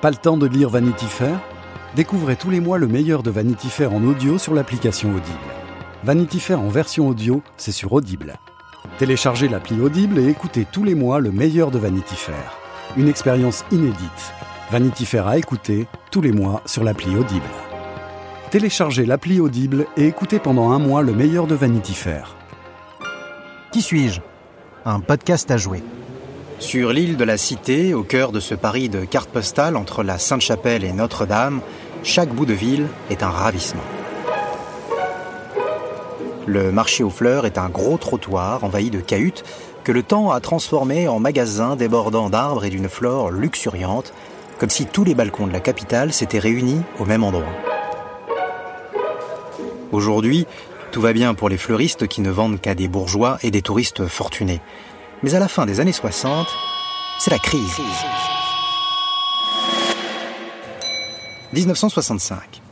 Pas le temps de lire Vanity Fair? Découvrez tous les mois le meilleur de Vanity Fair en audio sur l'application Audible. Vanity Fair en version audio, c'est sur Audible. Téléchargez l'appli Audible et écoutez tous les mois le meilleur de Vanity Fair. Une expérience inédite. Vanity Fair à écouter tous les mois sur l'appli Audible. Téléchargez l'appli Audible et écoutez pendant un mois le meilleur de Vanity Fair. Qui suis-je? Un podcast à jouer. Sur l'île de la Cité, au cœur de ce Paris de cartes postales entre la Sainte-Chapelle et Notre-Dame, chaque bout de ville est un ravissement. Le marché aux fleurs est un gros trottoir envahi de cahutes que le temps a transformé en magasin débordant d'arbres et d'une flore luxuriante, comme si tous les balcons de la capitale s'étaient réunis au même endroit. Aujourd'hui, tout va bien pour les fleuristes qui ne vendent qu'à des bourgeois et des touristes fortunés. Mais à la fin des années 60, c'est la crise. 1965.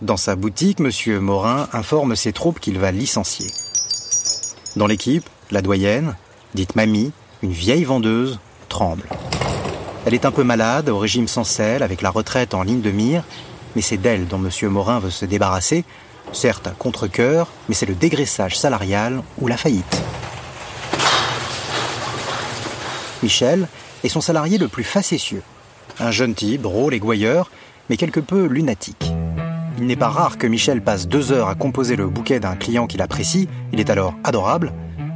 Dans sa boutique, M. Morin informe ses troupes qu'il va licencier. Dans l'équipe, la doyenne, dite Mamie, une vieille vendeuse, tremble. Elle est un peu malade, au régime sans sel, avec la retraite en ligne de mire, mais c'est d'elle dont M. Morin veut se débarrasser, certes à contre-coeur, mais c'est le dégraissage salarial ou la faillite. Michel est son salarié le plus facétieux. Un jeune type, drôle et gouailleur, mais quelque peu lunatique. Il n'est pas rare que Michel passe deux heures à composer le bouquet d'un client qu'il apprécie, il est alors adorable,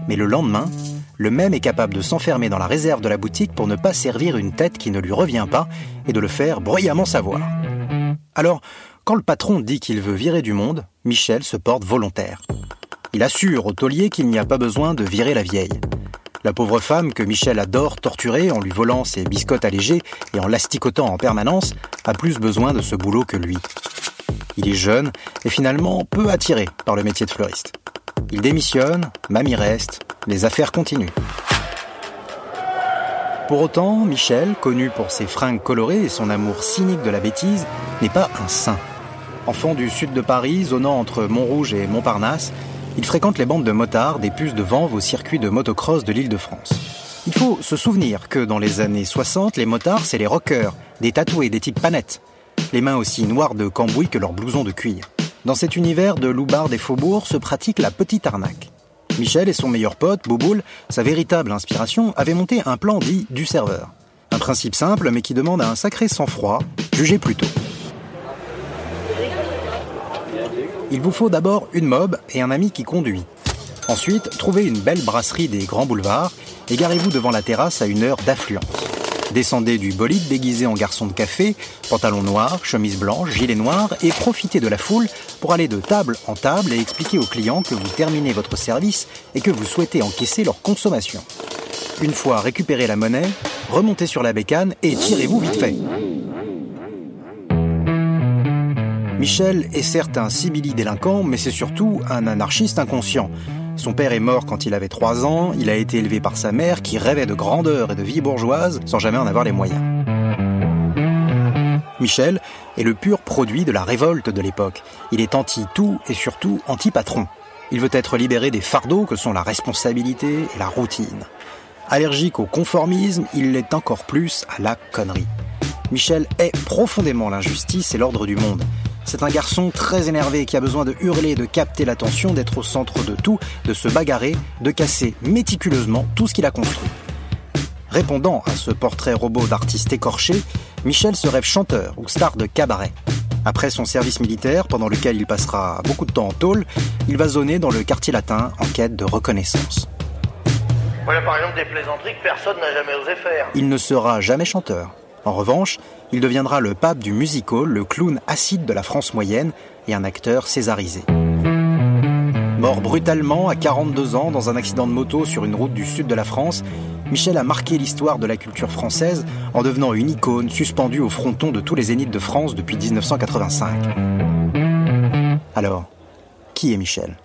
mais le lendemain, le même est capable de s'enfermer dans la réserve de la boutique pour ne pas servir une tête qui ne lui revient pas et de le faire bruyamment savoir. Alors, quand le patron dit qu'il veut virer du monde, Michel se porte volontaire. Il assure au taulier qu'il n'y a pas besoin de virer la vieille. La pauvre femme que Michel adore torturer en lui volant ses biscottes allégées et en l'asticotant en permanence a plus besoin de ce boulot que lui. Il est jeune et finalement peu attiré par le métier de fleuriste. Il démissionne, mamie reste, les affaires continuent. Pour autant, Michel, connu pour ses fringues colorées et son amour cynique de la bêtise, n'est pas un saint. Enfant du sud de Paris, zonant entre Montrouge et Montparnasse, il fréquente les bandes de motards des puces de Vanves au circuit de motocross de l'île de France. Il faut se souvenir que dans les années 60, les motards, c'est les rockers, des tatoués, des types panettes. Les mains aussi noires de cambouis que leurs blousons de cuir. Dans cet univers de loupards des faubourgs se pratique la petite arnaque. Michel et son meilleur pote, Bouboule, sa véritable inspiration, avaient monté un plan dit du serveur. Un principe simple mais qui demande un sacré sang-froid, jugez plutôt. Il vous faut d'abord une mob et un ami qui conduit. Ensuite, trouvez une belle brasserie des grands boulevards et garez-vous devant la terrasse à une heure d'affluence. Descendez du bolide déguisé en garçon de café, pantalon noir, chemise blanche, gilet noir et profitez de la foule pour aller de table en table et expliquer aux clients que vous terminez votre service et que vous souhaitez encaisser leur consommation. Une fois récupéré la monnaie, remontez sur la bécane et tirez-vous vite fait. Michel est certes un sibili délinquant, mais c'est surtout un anarchiste inconscient. Son père est mort quand il avait 3 ans, il a été élevé par sa mère qui rêvait de grandeur et de vie bourgeoise sans jamais en avoir les moyens. Michel est le pur produit de la révolte de l'époque. Il est anti-tout et surtout anti-patron. Il veut être libéré des fardeaux que sont la responsabilité et la routine. Allergique au conformisme, il l'est encore plus à la connerie. Michel est profondément l'injustice et l'ordre du monde. C'est un garçon très énervé qui a besoin de hurler, de capter l'attention, d'être au centre de tout, de se bagarrer, de casser méticuleusement tout ce qu'il a construit. Répondant à ce portrait robot d'artiste écorché, Michel se rêve chanteur ou star de cabaret. Après son service militaire, pendant lequel il passera beaucoup de temps en tôle, il va zoner dans le quartier latin en quête de reconnaissance. Voilà par exemple des plaisanteries que personne n'a jamais osé faire. Il ne sera jamais chanteur. En revanche, il deviendra le pape du musical, le clown acide de la France moyenne et un acteur césarisé. Mort brutalement à 42 ans dans un accident de moto sur une route du sud de la France, Michel a marqué l'histoire de la culture française en devenant une icône suspendue au fronton de tous les zéniths de France depuis 1985. Alors, qui est Michel?